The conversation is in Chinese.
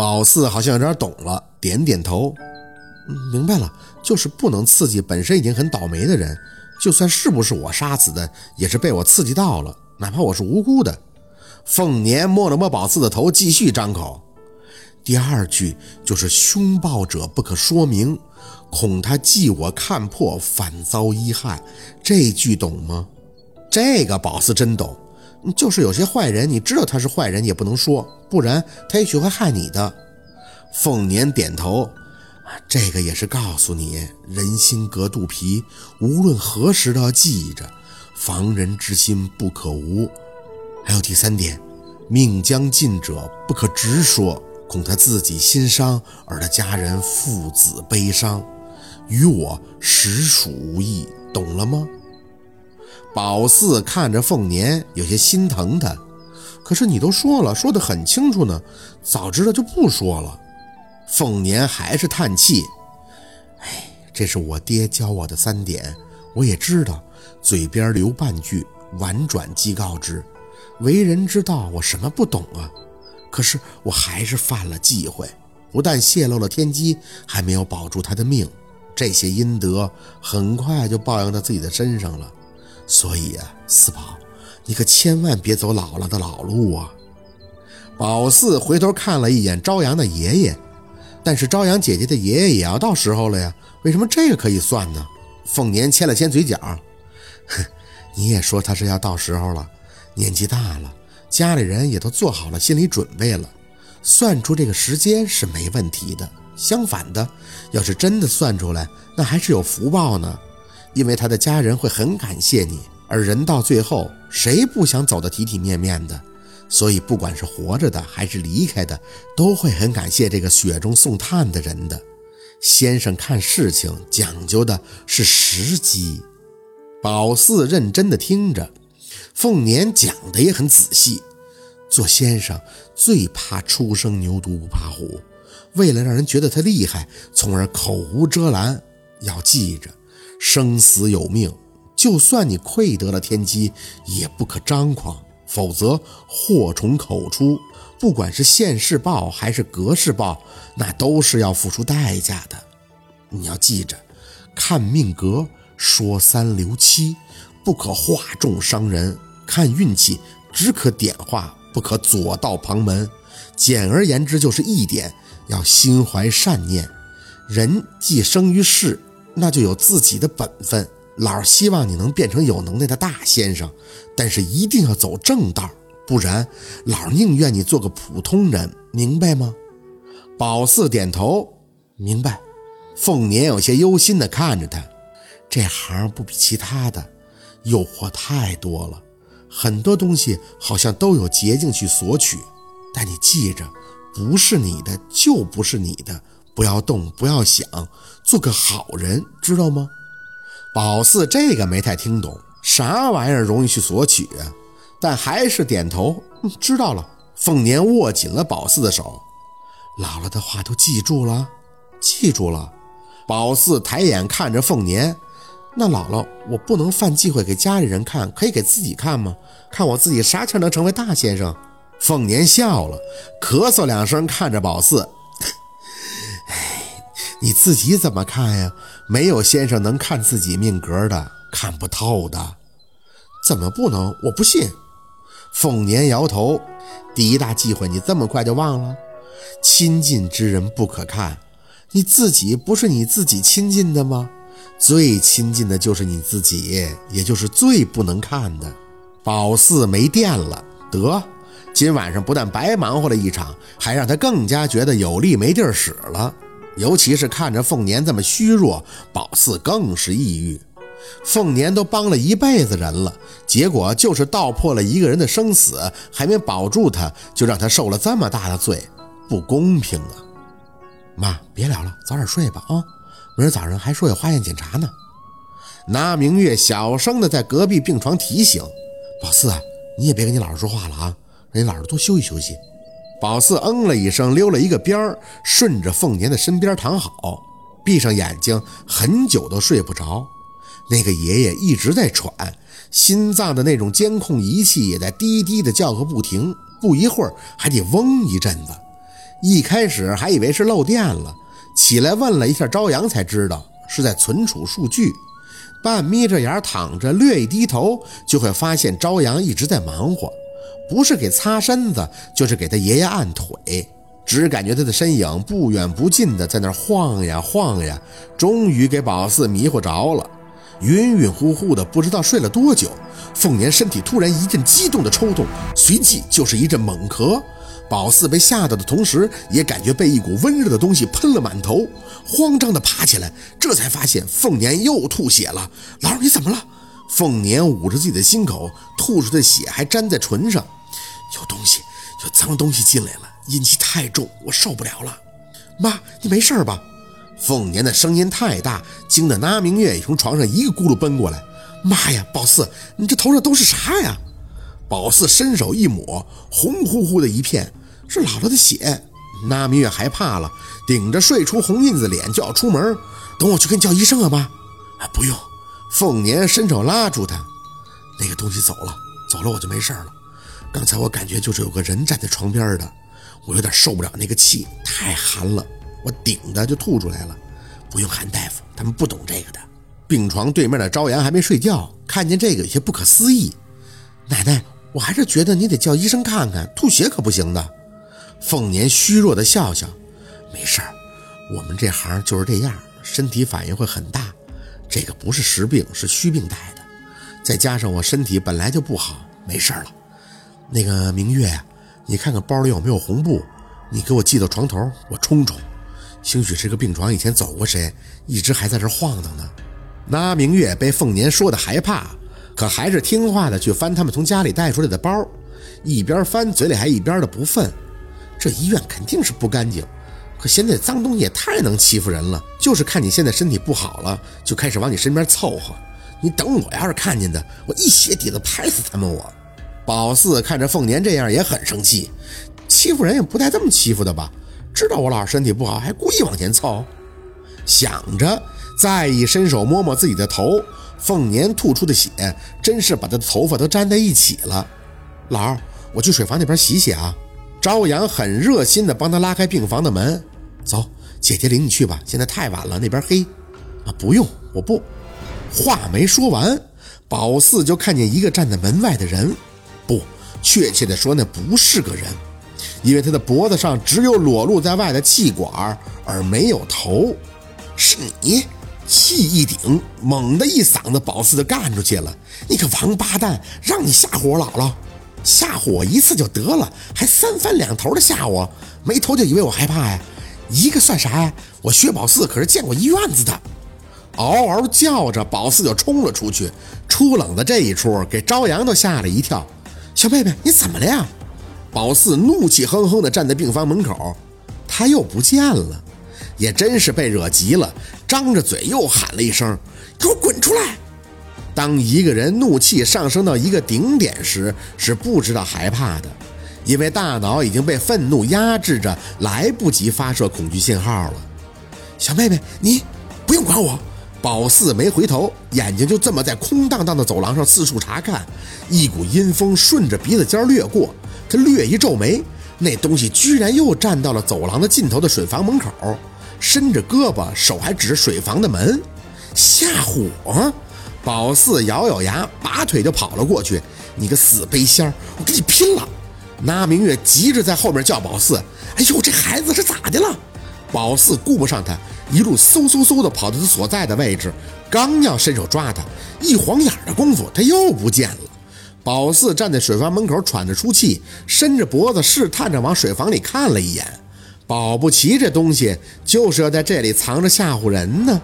宝四好像有点懂了，点点头，明白了，就是不能刺激本身已经很倒霉的人。就算是不是我杀死的，也是被我刺激到了，哪怕我是无辜的。凤年摸了摸宝四的头，继续张口。第二句就是凶暴者不可说明，恐他记我看破，反遭遗害。这句懂吗？这个宝四真懂，就是有些坏人，你知道他是坏人也不能说，不然他也许会害你的。凤年点头。这个也是告诉你，人心隔肚皮，无论何时都要记着，防人之心不可无。还有第三点，命将尽者不可直说，恐他自己心伤，而他家人父子悲伤，与我实属无益，懂了吗？宝四看着凤年，有些心疼他。可是你都说了，说得很清楚呢，早知道就不说了。凤年还是叹气，哎，这是我爹教我的三点，我也知道，嘴边留半句，婉转即告知。为人之道，我什么不懂啊？可是我还是犯了忌讳，不但泄露了天机，还没有保住他的命，这些阴德很快就报应到自己的身上了。所以啊，四宝，你可千万别走姥姥的老路啊！宝四回头看了一眼朝阳的爷爷。但是朝阳姐姐的爷爷也要到时候了呀，为什么这个可以算呢？凤年牵了牵嘴角，哼，你也说他是要到时候了，年纪大了，家里人也都做好了心理准备了，算出这个时间是没问题的。相反的，要是真的算出来，那还是有福报呢，因为他的家人会很感谢你，而人到最后，谁不想走得体体面面的？所以，不管是活着的还是离开的，都会很感谢这个雪中送炭的人的。先生看事情讲究的是时机。宝四认真的听着，凤年讲的也很仔细。做先生最怕初生牛犊不怕虎，为了让人觉得他厉害，从而口无遮拦。要记着，生死有命，就算你窥得了天机，也不可张狂。否则祸从口出，不管是现世报还是隔世报，那都是要付出代价的。你要记着，看命格说三留七，不可话重伤人；看运气只可点化，不可左道旁门。简而言之，就是一点：要心怀善念。人既生于世，那就有自己的本分。老儿希望你能变成有能耐的大先生，但是一定要走正道，不然老儿宁愿你做个普通人，明白吗？宝四点头，明白。凤年有些忧心地看着他，这行不比其他的，诱惑太多了，很多东西好像都有捷径去索取，但你记着，不是你的就不是你的，不要动，不要想，做个好人，知道吗？宝四这个没太听懂，啥玩意儿容易去索取？但还是点头，嗯，知道了。凤年握紧了宝四的手，姥姥的话都记住了，记住了。宝四抬眼看着凤年，那姥姥，我不能犯忌讳给家里人看，可以给自己看吗？看我自己啥前能成为大先生？凤年笑了，咳嗽两声，看着宝四。你自己怎么看呀？没有先生能看自己命格的，看不透的。怎么不能？我不信。凤年摇头。第一大忌讳，你这么快就忘了？亲近之人不可看。你自己不是你自己亲近的吗？最亲近的就是你自己，也就是最不能看的。宝四没电了，得，今晚上不但白忙活了一场，还让他更加觉得有力没地儿使了。尤其是看着凤年这么虚弱，宝四更是抑郁。凤年都帮了一辈子人了，结果就是道破了一个人的生死，还没保住他，就让他受了这么大的罪，不公平啊！妈，别聊了，早点睡吧啊！明儿早上还说有化验检查呢。拿明月小声的在隔壁病床提醒：“宝四啊，你也别跟你姥姥说话了啊，让你姥姥多休息休息。”宝四嗯了一声，溜了一个边儿，顺着凤年的身边躺好，闭上眼睛，很久都睡不着。那个爷爷一直在喘，心脏的那种监控仪器也在滴滴的叫个不停，不一会儿还得嗡一阵子。一开始还以为是漏电了，起来问了一下朝阳，才知道是在存储数据。半眯着眼躺着，略一低头就会发现朝阳一直在忙活，不是给擦身子，就是给他爷爷按腿。只感觉他的身影不远不近的在那晃呀晃呀，终于给宝四迷糊着了。晕晕乎乎的，不知道睡了多久。凤年身体突然一阵激动的抽动，随即就是一阵猛咳。宝四被吓到的同时，也感觉被一股温热的东西喷了满头，慌张的爬起来，这才发现凤年又吐血了。老二，你怎么了？凤年捂着自己的心口，吐出的血还粘在唇上，有东西，有脏东西进来了，阴气太重，我受不了了。妈，你没事吧？凤年的声音太大，惊得那明月也从床上一个咕噜奔过来。妈呀，宝四，你这头上都是啥呀？宝四伸手一抹，红乎乎的一片。是姥姥的血，那明月害怕了，顶着睡出红印子脸就要出门。等我去跟叫医生啊，妈。啊，不用。凤年伸手拉住他，那个东西走了，走了我就没事了。刚才我感觉就是有个人站在床边的，我有点受不了那个气，太寒了，我顶的就吐出来了。不用喊大夫，他们不懂这个的。病床对面的朝阳还没睡觉，看见这个有些不可思议。奶奶，我还是觉得你得叫医生看看，吐血可不行的。凤年虚弱的笑笑，没事儿，我们这行就是这样，身体反应会很大。这个不是实病，是虚病带的。再加上我身体本来就不好，没事了。那个明月呀，你看看包里有没有红布，你给我系到床头，我冲冲。兴许这个病床以前走过谁，一直还在这晃荡呢。那明月被凤年说的害怕，可还是听话的去翻他们从家里带出来的包，一边翻嘴里还一边的不忿。这医院肯定是不干净，可现在脏东西也太能欺负人了。就是看你现在身体不好了，就开始往你身边凑合。你等我要是看见的，我一鞋底子拍死他们！我宝四看着凤年这样也很生气，欺负人也不带这么欺负的吧？知道我老身体不好，还故意往前凑。想着，再一伸手摸摸自己的头，凤年吐出的血真是把他的头发都粘在一起了。老二，我去水房那边洗洗啊。朝阳很热心地帮他拉开病房的门，走，姐姐领你去吧。现在太晚了，那边黑。啊，不用，我不。话没说完，宝四就看见一个站在门外的人，不，确切的说，那不是个人，因为他的脖子上只有裸露在外的气管，而没有头。是你？气一顶，猛地一嗓子，宝四就干出去了。你个王八蛋，让你吓唬我姥姥！吓唬我一次就得了，还三番两头的吓我，没头就以为我害怕呀？一个算啥呀？我薛宝四可是见过一院子的。嗷嗷叫着，宝四就冲了出去。出冷的这一出，给朝阳都吓了一跳。小妹妹，你怎么了呀？宝四怒气哼哼地站在病房门口，他又不见了，也真是被惹急了，张着嘴又喊了一声：“给我滚出来！”当一个人怒气上升到一个顶点时，是不知道害怕的，因为大脑已经被愤怒压制着，来不及发射恐惧信号了。小妹妹，你不用管我。宝四没回头，眼睛就这么在空荡荡的走廊上四处查看。一股阴风顺着鼻子尖掠过，他略一皱眉，那东西居然又站到了走廊的尽头的水房门口，伸着胳膊，手还指着水房的门，吓唬。宝四咬咬牙，拔腿就跑了过去。你个死背仙儿，我跟你拼了！那明月急着在后面叫宝四：“哎呦，这孩子是咋的了？”宝四顾不上他，一路嗖嗖嗖的跑到他所在的位置，刚要伸手抓他，一晃眼的功夫，他又不见了。宝四站在水房门口，喘着粗气，伸着脖子试探着往水房里看了一眼，保不齐这东西就是要在这里藏着吓唬人呢。